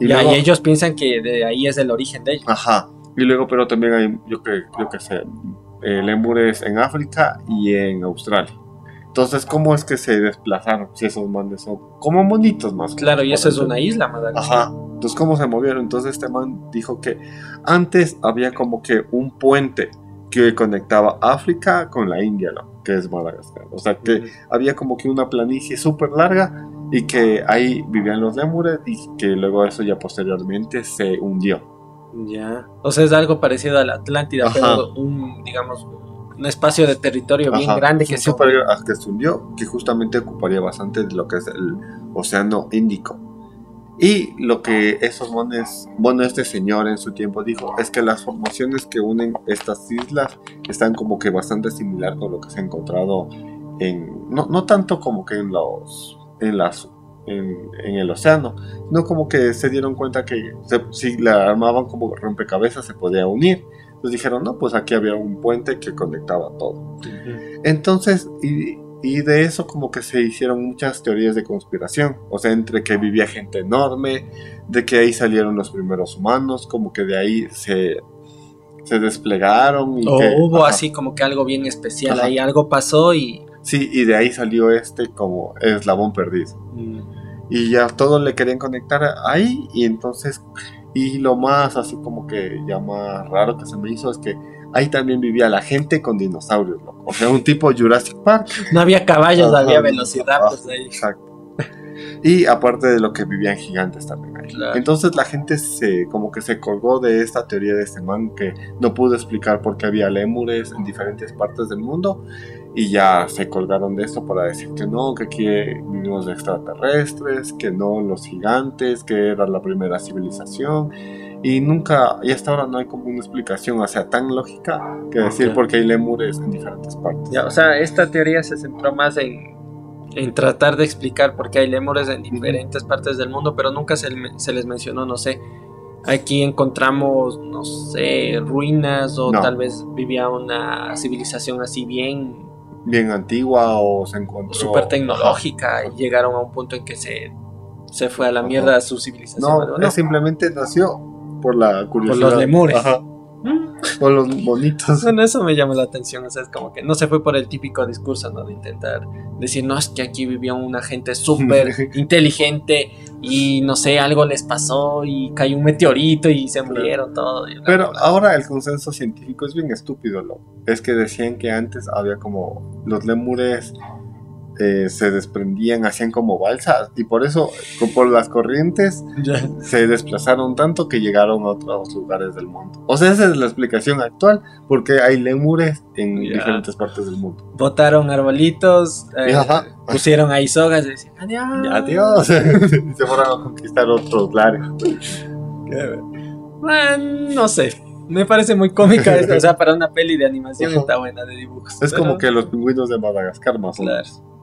Y Ya, luego- y ellos piensan que de ahí es el origen de ellos. Ajá. Y luego, pero también hay, yo que, yo que sé, eh, lemures en África y en Australia. Entonces, ¿cómo es que se desplazaron? Si esos manes son como monitos más. Claro, y eso es una isla, Madagascar. Ajá. Entonces, ¿cómo se movieron? Entonces, este man dijo que antes había como que un puente que conectaba África con la India, ¿no? que es Madagascar. O sea, que había como que una planicie súper larga y que ahí vivían los lémures y que luego eso ya posteriormente se hundió. Ya. O sea, es algo parecido a la Atlántida, Ajá. pero un, digamos, un espacio de territorio bien grande que se gra- que se hundió, que justamente ocuparía bastante de lo que es el océano Índico. Y lo que esos mones, bueno, este señor en su tiempo dijo, es que las formaciones que unen estas islas están como que bastante similar con lo que se ha encontrado en, no, no tanto como que en los, en las, en, en el océano, no como que se dieron cuenta que se- si la armaban como rompecabezas se podía unir. Entonces dijeron, no, pues aquí había un puente que conectaba todo. Ujú. Entonces, y, y de eso como que se hicieron muchas teorías de conspiración. O sea, entre que vivía gente enorme, de que ahí salieron los primeros humanos, como que de ahí se, se desplegaron. Y O que, hubo ajá, así como que algo bien especial Ajá. ahí, algo pasó y... Sí, y de ahí salió este como eslabón perdido. mm, Y ya todos le querían conectar ahí y entonces... Y lo más así como que ya más raro que se me hizo es que ahí también vivía la gente con dinosaurios, loco. O sea, un tipo Jurassic Park. No había caballos, Ajá, había velociraptors ajá, ahí. Exacto. Y aparte de lo que vivían gigantes también ahí. Claro. Entonces la gente se como que se colgó de esta teoría de este man que no pudo explicar por qué había lémures en diferentes partes del mundo y ya se colgaron de esto para decir que no, que aquí vivimos de extraterrestres, que no los gigantes, que era la primera civilización y nunca, y hasta ahora no hay como una explicación, o sea, tan lógica que decir Ya. por qué hay lémures en diferentes partes. Ya, o sea, esta teoría se centró más en, en tratar de explicar por qué hay lémures en diferentes partes del mundo, pero nunca se, se les mencionó, no sé. Aquí encontramos, no sé, ruinas o No. tal vez vivía una civilización así bien Bien antigua o se encontró... súper tecnológica y llegaron a un punto en que se, se fue a la Ajá. mierda su civilización. No, ¿no? simplemente nació por la curiosidad. los lemures. Ajá, Mm. por los bonitos. Bueno, eso me llama la atención, o sea, es como que no se fue por el típico discurso, ¿no? De intentar decir, no, es que aquí vivía una gente súper inteligente y no sé, algo les pasó y cayó un meteorito y se Claro. murieron y la Pero ahora el consenso científico es bien estúpido, ¿no? Es que decían que antes había como los lemures eh, se desprendían, hacían como balsas y por eso, por las corrientes, Ya. se desplazaron tanto que llegaron a otros lugares del mundo. O sea, esa es la explicación actual, porque hay lemures en Ya. diferentes partes del mundo. Botaron arbolitos, eh, pusieron ahí sogas y decían, adiós. Adiós. y se fueron a conquistar otros lares. Qué- Bueno, no sé, me parece muy cómica esto, o sea, para una peli de animación Ajá. está buena de dibujos. Es pero- como que los pingüinos de Madagascar más o Claro. menos. Mm.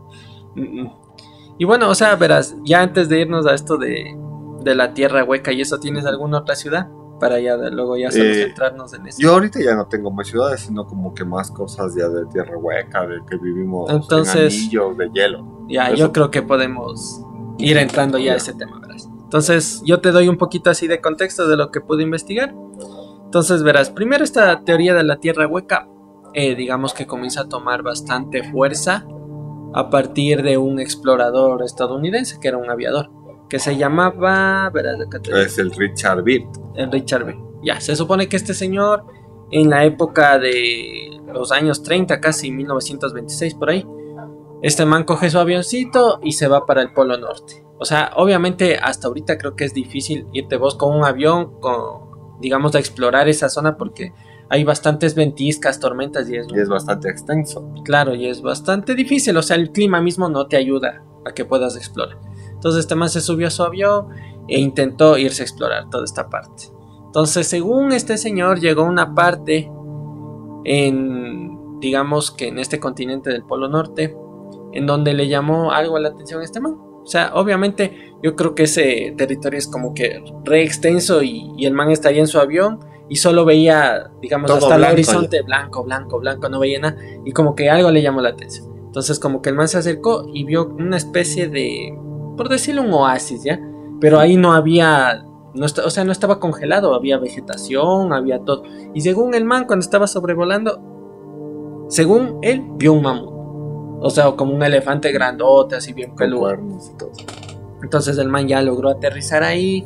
Y bueno, o sea, verás, ya antes de irnos a esto de, de la tierra hueca y eso, ¿tienes alguna otra ciudad? Para ya de- luego ya solo Eh, centrarnos en eso. Yo ahorita ya no tengo más ciudades, sino como que más cosas ya de tierra hueca, de que vivimos Entonces- en anillos de hielo. ya, eso. yo creo que podemos ir entrando ya a ese tema, ¿verdad? Entonces, yo te doy un poquito así de contexto de lo que pude investigar. Entonces, verás, primero esta teoría de la Tierra hueca, eh, digamos que comienza a tomar bastante fuerza a partir de un explorador estadounidense que era un aviador, que se llamaba, es el Richard Byrd. El Richard Byrd. Ya, se supone que este señor en la época de los años 30, casi 1926 por ahí, este man coge su avioncito y se va para el Polo Norte. O sea, obviamente hasta ahorita creo que es difícil irte vos con un avión, con, digamos, a explorar esa zona porque hay bastantes ventiscas, tormentas y es, y es bastante extenso. Claro, y es bastante difícil. O sea, el clima mismo no te ayuda a que puedas explorar. Entonces este man se subió a su avión e intentó irse a explorar toda esta parte. Entonces, según este señor, llegó a una parte en, digamos que en este continente del Polo Norte, en donde le llamó algo la atención a este man. O sea, obviamente yo creo que ese territorio es como que re extenso y, el man estaría en su avión y solo veía, digamos, hasta el horizonte blanco, blanco, blanco, no veía nada y como que algo le llamó la atención. Entonces como que el man se acercó y vio una especie de, por decirlo, un oasis, ¿ya? Pero ahí no había, no o sea, no estaba congelado, había vegetación, había todo. Y según el man, cuando estaba sobrevolando, según él, vio un mamut. O sea, como un elefante grandote, así bien peludo. Entonces el man ya logró aterrizar ahí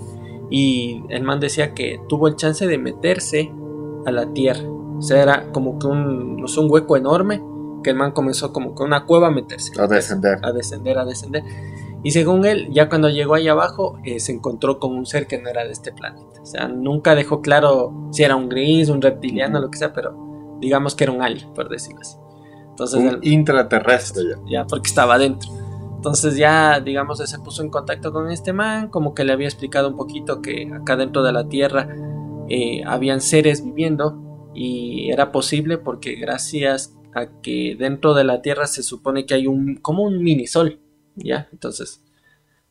y el man decía que tuvo el chance de meterse a la tierra. O sea, era como que un, no sé, un hueco enorme que el man comenzó como que una cueva a meterse. A descender. A descender, a descender. Y según él, ya cuando llegó ahí abajo, eh, se encontró con un ser que no era de este planeta. O sea, nunca dejó claro si era un gris, un reptiliano, lo que sea, pero digamos que era un alien, por decirlo así. Entonces, un intraterrestre ya. porque estaba adentro. Entonces ya, digamos, se puso en contacto con este man, como que le había explicado un poquito que acá dentro de la Tierra eh, habían seres viviendo y era posible porque gracias a que dentro de la Tierra se supone que hay un como un mini sol, ¿ya? Entonces,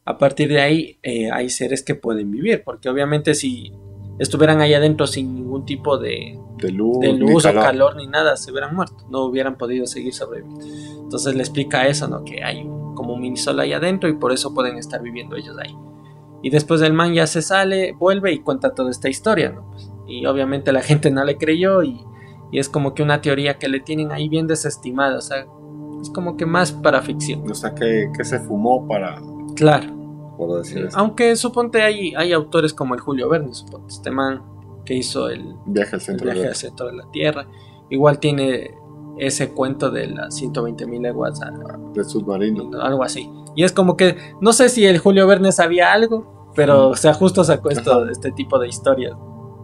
a partir de ahí eh, hay seres que pueden vivir, porque obviamente si estuvieran ahí adentro sin ningún tipo de, de luz, o calor. ni nada, se hubieran muerto, no hubieran podido seguir sobreviviendo. Entonces le explica eso, ¿no? Que hay como un mini sol ahí adentro y por eso pueden estar viviendo ellos ahí. Y después el man ya se sale, vuelve y cuenta toda esta historia, ¿no? Pues, y obviamente la gente no le creyó y, y, es como que una teoría que le tienen ahí bien desestimada, o sea, es como que más para ficción. O sea, que, que se fumó para... Claro por decir Aunque suponte hay, hay autores como el Julio Verne, suponte, este man que hizo el viaje al centro, viaje al centro de la Tierra. Igual tiene ese cuento de las 120 mil leguas de submarino. Algo así. Y es como que, no sé si el Julio Verne sabía algo, pero o sea, justo sacó esto, este tipo de historias.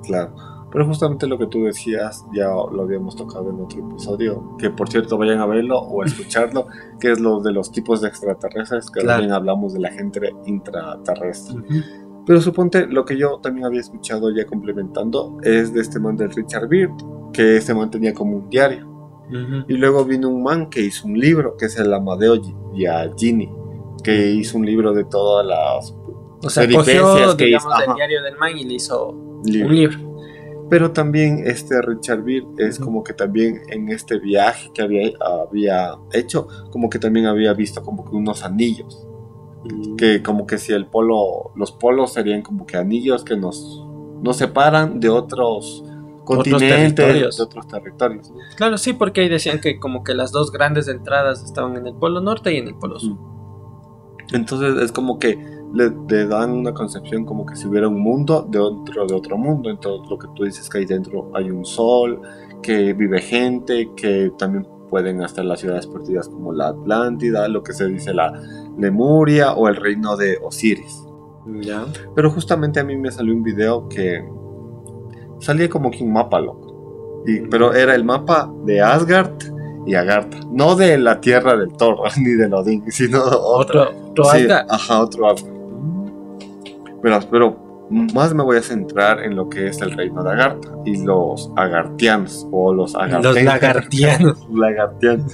Claro. Pero justamente lo que tú decías, ya lo habíamos tocado en otro episodio, que por cierto vayan a verlo o a escucharlo, que es lo de los tipos de extraterrestres, que también hablamos de la gente intraterrestre. Pero suponte, lo que yo también había escuchado ya complementando es de este man del Richard Beard, que este man tenía como un diario. Y luego vino un man que hizo un libro, que es el Amadeo Giannini, que hizo un libro de todas las o sea, cogió, que digamos, el diario del man y le hizo un libro. Pero también este Richard Beer es como que también en este viaje que había, había hecho, como que también había visto como que unos anillos. Mm. Que como que si el polo, los polos serían como que anillos que nos, nos separan de otros continentes, de otros territorios. Claro, sí, porque ahí decían que como que las dos grandes entradas estaban en el polo norte y en el polo sur. Entonces es como que le, dan una concepción como que si hubiera un mundo dentro de otro mundo. Entonces lo que tú dices que ahí dentro hay un sol, que vive gente, que también pueden estar las ciudades perdidas como la Atlántida, lo que se dice la Lemuria o el reino de Osiris. Ya. Pero justamente a mí me salió un video que salía como que un mapa, loco. Y, pero era el mapa de Asgard y Agartha. No de la tierra del Thor ni de Odín, sino otro. Otro. Ajá, otro Asgard pero más me voy a centrar en lo que es el reino de Agartha y los agartianos o los agartianos. Los lagartianos.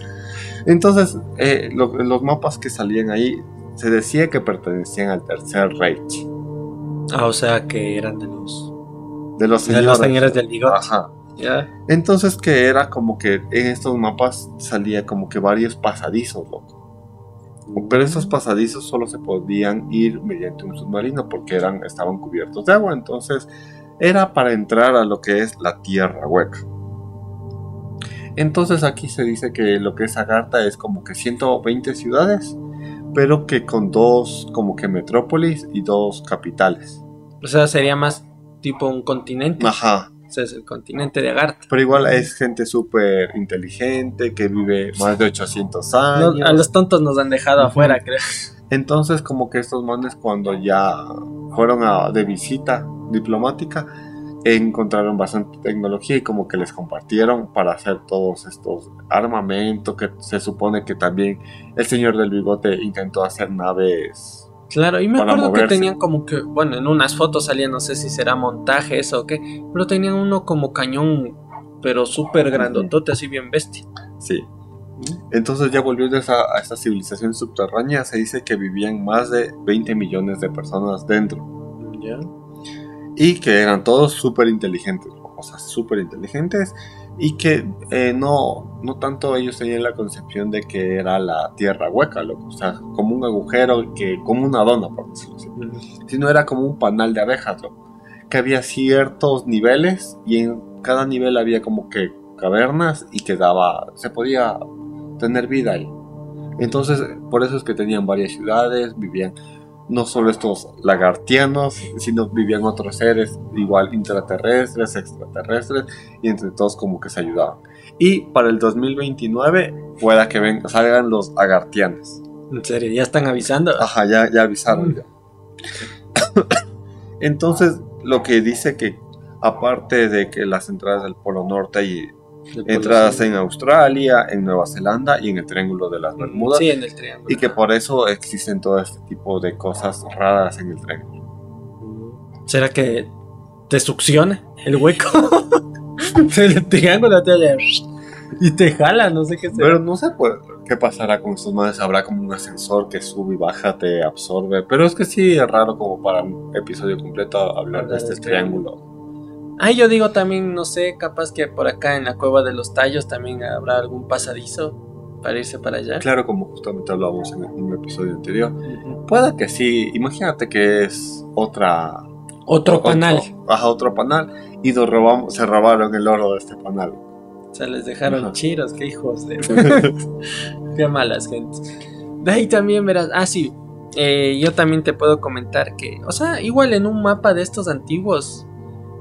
Entonces, eh, los mapas que salían ahí se decía que pertenecían al tercer Reich. Ah, o sea que eran de los de los señores, del bigote. Ajá. Entonces que era como que en estos mapas salía como que varios pasadizos, loco. Pero esos pasadizos solo se podían ir mediante un submarino porque eran, estaban cubiertos de agua. Entonces era para entrar a lo que es la tierra hueca. Entonces aquí se dice que lo que es Agartha es como que 120 ciudades, pero que con dos como que metrópolis y dos capitales. O sea, sería más tipo un continente. Ajá. O sea, es el continente de Agartha. Pero igual es gente súper inteligente que vive más de 800 años. No, a los tontos nos han dejado afuera, creo. Entonces como que estos manes cuando ya fueron a- de visita diplomática encontraron bastante tecnología y como que les compartieron para hacer todos estos armamentos que se supone que también el señor del bigote intentó hacer naves. Claro, y me acuerdo que tenían como que, bueno, en unas fotos salía, no sé si será montaje eso o qué, pero tenían uno como cañón, pero súper grandotote, así bien bestia. Sí. Entonces ya volviendo a esa, a esta civilización subterránea, se dice que vivían más de 20 millones de personas dentro. Ya. y que eran todos súper inteligentes, o sea, súper inteligentes y que eh, no, no tanto ellos tenían la concepción de que era la tierra hueca, loco, o sea, como un agujero, que, como una dona, por decirlo así, sino era como un panal de abejas, loco, que había ciertos niveles y en cada nivel había como que cavernas y que daba, se podía tener vida ahí. Entonces, por eso es que tenían varias ciudades, vivían no solo estos lagartianos, sino vivían otros seres igual intraterrestres, extraterrestres, y entre todos como que se ayudaban. Y para el 2029 pueda que vengan, salgan los agartianos. En serio, ya están avisando. Ajá, ya, ya avisaron ya. Entonces, lo que dice que aparte de que las entradas del Polo Norte y entradas en Australia, en Nueva Zelanda y en el Triángulo de las Bermudas, Sí, en el triángulo. y que por eso existen todo este tipo de cosas raras en el triángulo. ¿Será que te succiona el hueco? el triángulo te y te jala, no sé qué será. Pero no sé pues, qué pasará con estos manes. Habrá como un ascensor que sube y baja, te absorbe. Pero es que sí es raro como para un episodio completo hablar de este triángulo. Ah, yo digo también, no sé, capaz que por acá en la cueva de los tallos también habrá algún pasadizo para irse para allá. Claro, como justamente hablábamos en un episodio anterior. Ujú. Puede que sí. Imagínate que es otra... Otro panal. Ajá, otro panal. Y nos robamos, se robaron el oro de este panal. O sea, les dejaron Ajá. chiros, qué hijos de... qué malas gentes. De ahí también verás, ah, sí, eh, yo también te puedo comentar que, o sea, igual en un mapa de estos antiguos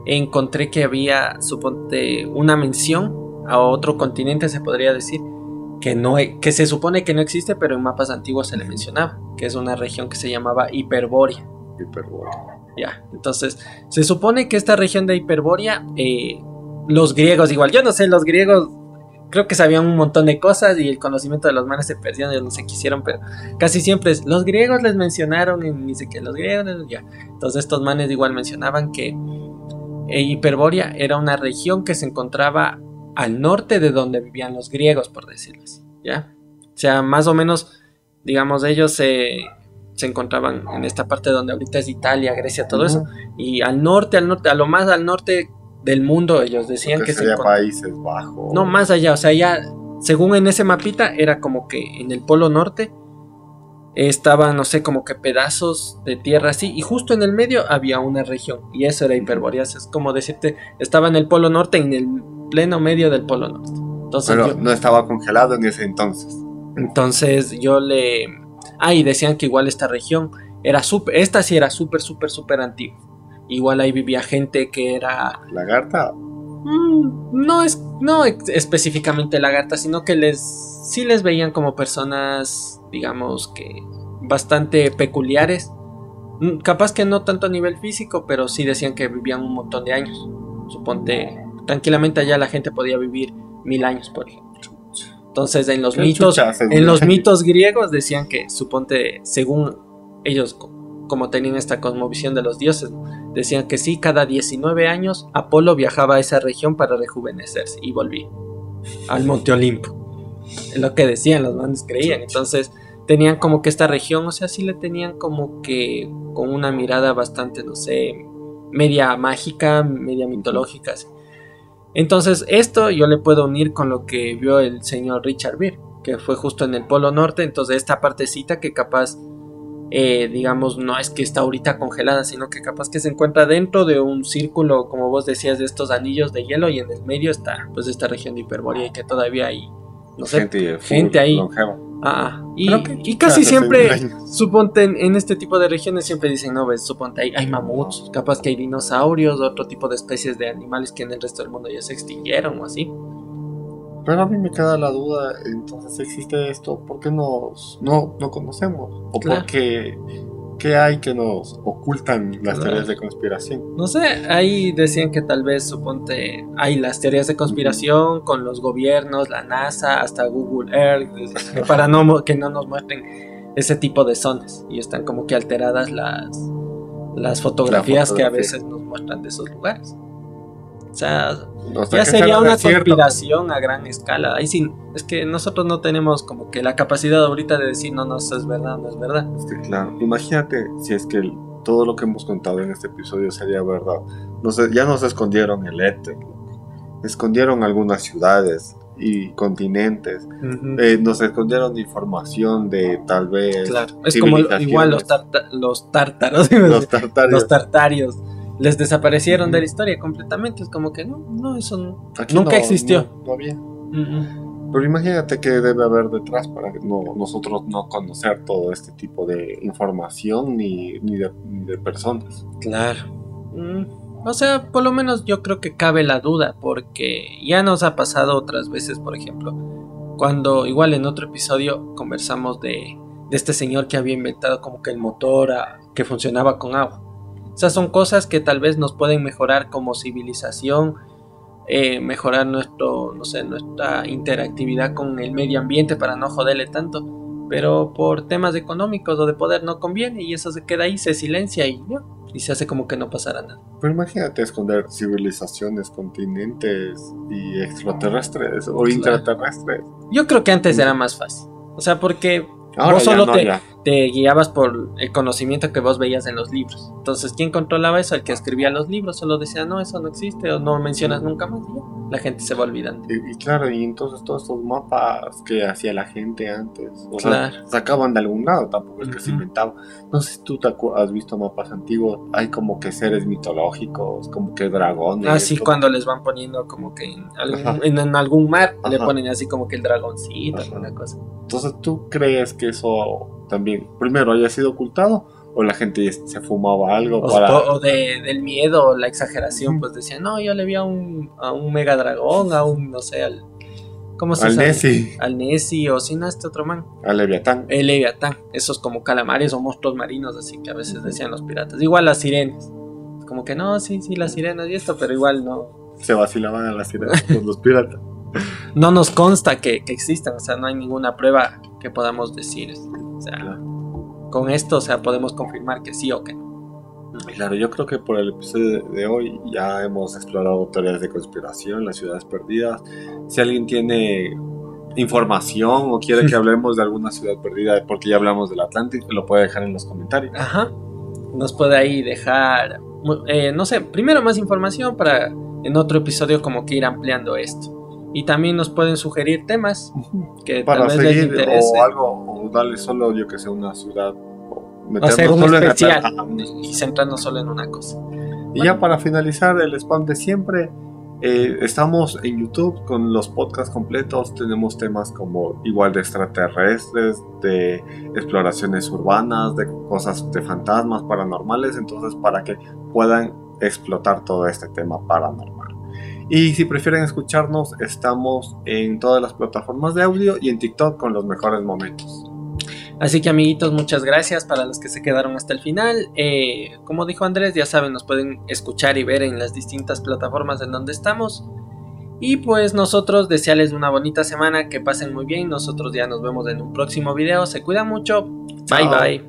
encontré que había, suponte, una mención a otro continente, se podría decir, que, no, e- que se supone que no existe, pero en mapas antiguos se le mencionaba, que es una región que se llamaba Hiperbórea. Hiperbórea. Ya, entonces se supone que esta región de Hiperbórea, eh, los griegos igual, yo no sé, los griegos creo que sabían un montón de cosas y el conocimiento de los manes se perdió, ellos no se quisieron, pero casi siempre es, los griegos les mencionaron en ni sé qué, los griegos, ya. Entonces estos manes igual mencionaban que Hiperbórea era una región que se encontraba al norte de donde vivían los griegos, por decirlo así, ¿ya? O sea, más o menos, digamos, ellos se, se encontraban en esta parte donde ahorita es Italia, Grecia, todo eso, y al norte, al norte, a lo más al norte del mundo, ellos decían que que se sería. Países Bajos. No, más allá, o sea, ya, según en ese mapita, era como que en el polo norte estaban, no sé, como que pedazos de tierra así, y justo en el medio había una región, y eso era Hiperbórea, es como decirte, estaba en el polo norte, en el pleno medio del polo norte. Entonces, Pero yo, no estaba congelado en ese entonces. entonces yo le... Ah, y decían que igual esta región era súper, esta sí era súper, súper, súper antigua. Igual ahí vivía gente que era Lagarta. Mm, no es no específicamente lagartas, sino que les sí les veían como personas, digamos que bastante peculiares. Mm, Capaz que no tanto a nivel físico, pero sí decían que vivían un montón de años. Suponte, tranquilamente allá la gente podía vivir mil años, por ejemplo. Entonces, en los mitos, chucha, en los mitos griegos decían que, suponte, según ellos, co- como tenían esta cosmovisión de los dioses, decían que sí, cada 19 años Apolo viajaba a esa región para rejuvenecerse y volvía al Monte Olimpo. Es lo que decían, los manes creían. Entonces, tenían como que esta región, o sea, sí le tenían como que con una mirada bastante, no sé, media mágica, media mitológica. así. Entonces, esto yo le puedo unir con lo que vio el señor Richard Beer, que fue justo en el Polo Norte, entonces esta partecita que capaz, eh, digamos, no es que está ahorita congelada, sino que capaz que se encuentra dentro de un círculo, como vos decías, de estos anillos de hielo y en el medio está pues esta región de Hiperbórea y que todavía hay, no sé, gente, gente ahí. Ah, y, Pero que- y casi siempre, suponte en, en este tipo de regiones siempre dicen, no, ves, suponte hay, hay mamuts, capaz que hay dinosaurios, otro tipo de especies de animales que en el resto del mundo ya se extinguieron o así. Pero a mí me queda la duda, entonces existe esto, ¿por qué nos, no, no conocemos? ¿O Claro. por qué, hay que nos ocultan las teorías de conspiración? No sé, ahí decían que tal vez, suponte, hay las teorías de conspiración con los gobiernos, la NASA, hasta Google Earth, para no, mo- que no nos muestren ese tipo de zonas. Y están como que alteradas las, las fotografías que a veces nos muestran de esos lugares. O sea, O sea, ya sería una conspiración a gran escala. Ahí sí, es que nosotros no tenemos como que la capacidad ahorita de decir, no, no, eso es verdad, no es verdad. Es que, claro, imagínate si es que el- todo lo que hemos contado en este episodio sería verdad. Ya nos escondieron el éter, escondieron algunas ciudades y continentes, eh, nos escondieron información de tal vez Claro, es como igual los, tarta- los tártaros, tartarios. los tartarios, les desaparecieron de la historia completamente. Es como que no, no, eso no. Nunca no- existió. No, había. Pero imagínate que debe haber detrás para que no, nosotros no conocer todo este tipo de información ni, ni, de, ni de personas. Claro. Mm, O sea, por lo menos yo creo que cabe la duda, porque ya nos ha pasado otras veces, por ejemplo, cuando igual en otro episodio conversamos de, de este señor que había inventado como que el motor a- que funcionaba con agua. O sea, son cosas que tal vez nos pueden mejorar como civilización, eh, mejorar nuestro, no sé, nuestra interactividad con el medio ambiente para no joderle tanto. Pero por temas económicos o de poder no conviene y eso se queda ahí, se silencia y, y se hace como que no pasará nada. Pero imagínate esconder civilizaciones, continentes y extraterrestres o Claro. intraterrestres. Yo creo que antes era más fácil. O sea, porque Ahora Vos solo no, te- ya. Te guiabas por el conocimiento que vos veías en los libros. Entonces, ¿quién controlaba eso? El que escribía los libros solo decía, no, eso no existe o no mencionas nunca más. y ya. La gente se va olvidando. Y, y claro, y entonces todos estos mapas que hacía la gente antes, o Claro. sea, sacaban de algún lado, tampoco es que se Ujú. inventaban. No sé si tú te has visto mapas antiguos, hay como que seres mitológicos, como que dragones. Así como- cuando les van poniendo como que en algún, en, en algún mar le Ajá. ponen así como que el dragoncito, Ajá. alguna cosa. Entonces, ¿tú crees que eso también, primero, haya sido ocultado o la gente se fumaba algo O, para... o de, del miedo o la exageración, pues decían, no, yo le vi a un, a un mega dragón, a un, no sé, al... ¿Cómo se Al? Nessie, Al Nessie o si no, este otro man. al Leviatán. El Leviatán, esos como calamares o monstruos marinos, así que a veces decían los piratas. Igual las sirenas. Como que no, sí, sí, las sirenas y esto, pero igual no. Se vacilaban a las sirenas con los piratas. No nos consta que, que existan, o sea, no hay ninguna prueba que podamos decir. O sea, con esto, o sea, podemos confirmar que sí o que no. Claro, yo creo que por el episodio de hoy ya hemos explorado teorías de conspiración, las ciudades perdidas. Si alguien tiene información o quiere que hablemos de alguna ciudad perdida, porque ya hablamos del Atlántico, lo puede dejar en los comentarios. Ajá. Nos puede ahí dejar, eh, no sé, primero más información para en otro episodio como que ir ampliando esto. Y también nos pueden sugerir temas que Para tal vez les seguir interese. o algo, o darle solo, yo que sé, una ciudad. O meternos hacer un especial y centrarnos solo en una cosa. Y ya para finalizar el spam de siempre, eh, estamos en YouTube con los podcasts completos. Tenemos temas como igual de extraterrestres, de exploraciones urbanas, de cosas de fantasmas paranormales. Entonces, para que puedan explotar todo este tema paranormal. Y si prefieren escucharnos, estamos en todas las plataformas de audio y en TikTok con los mejores momentos. Así que amiguitos, muchas gracias para los que se quedaron hasta el final. Eh, como dijo Andrés, ya saben, nos pueden escuchar y ver en las distintas plataformas en donde estamos. Y pues nosotros desearles una bonita semana, que pasen muy bien. Nosotros ya nos vemos en un próximo video. Se cuidan mucho. Bye Chao. bye.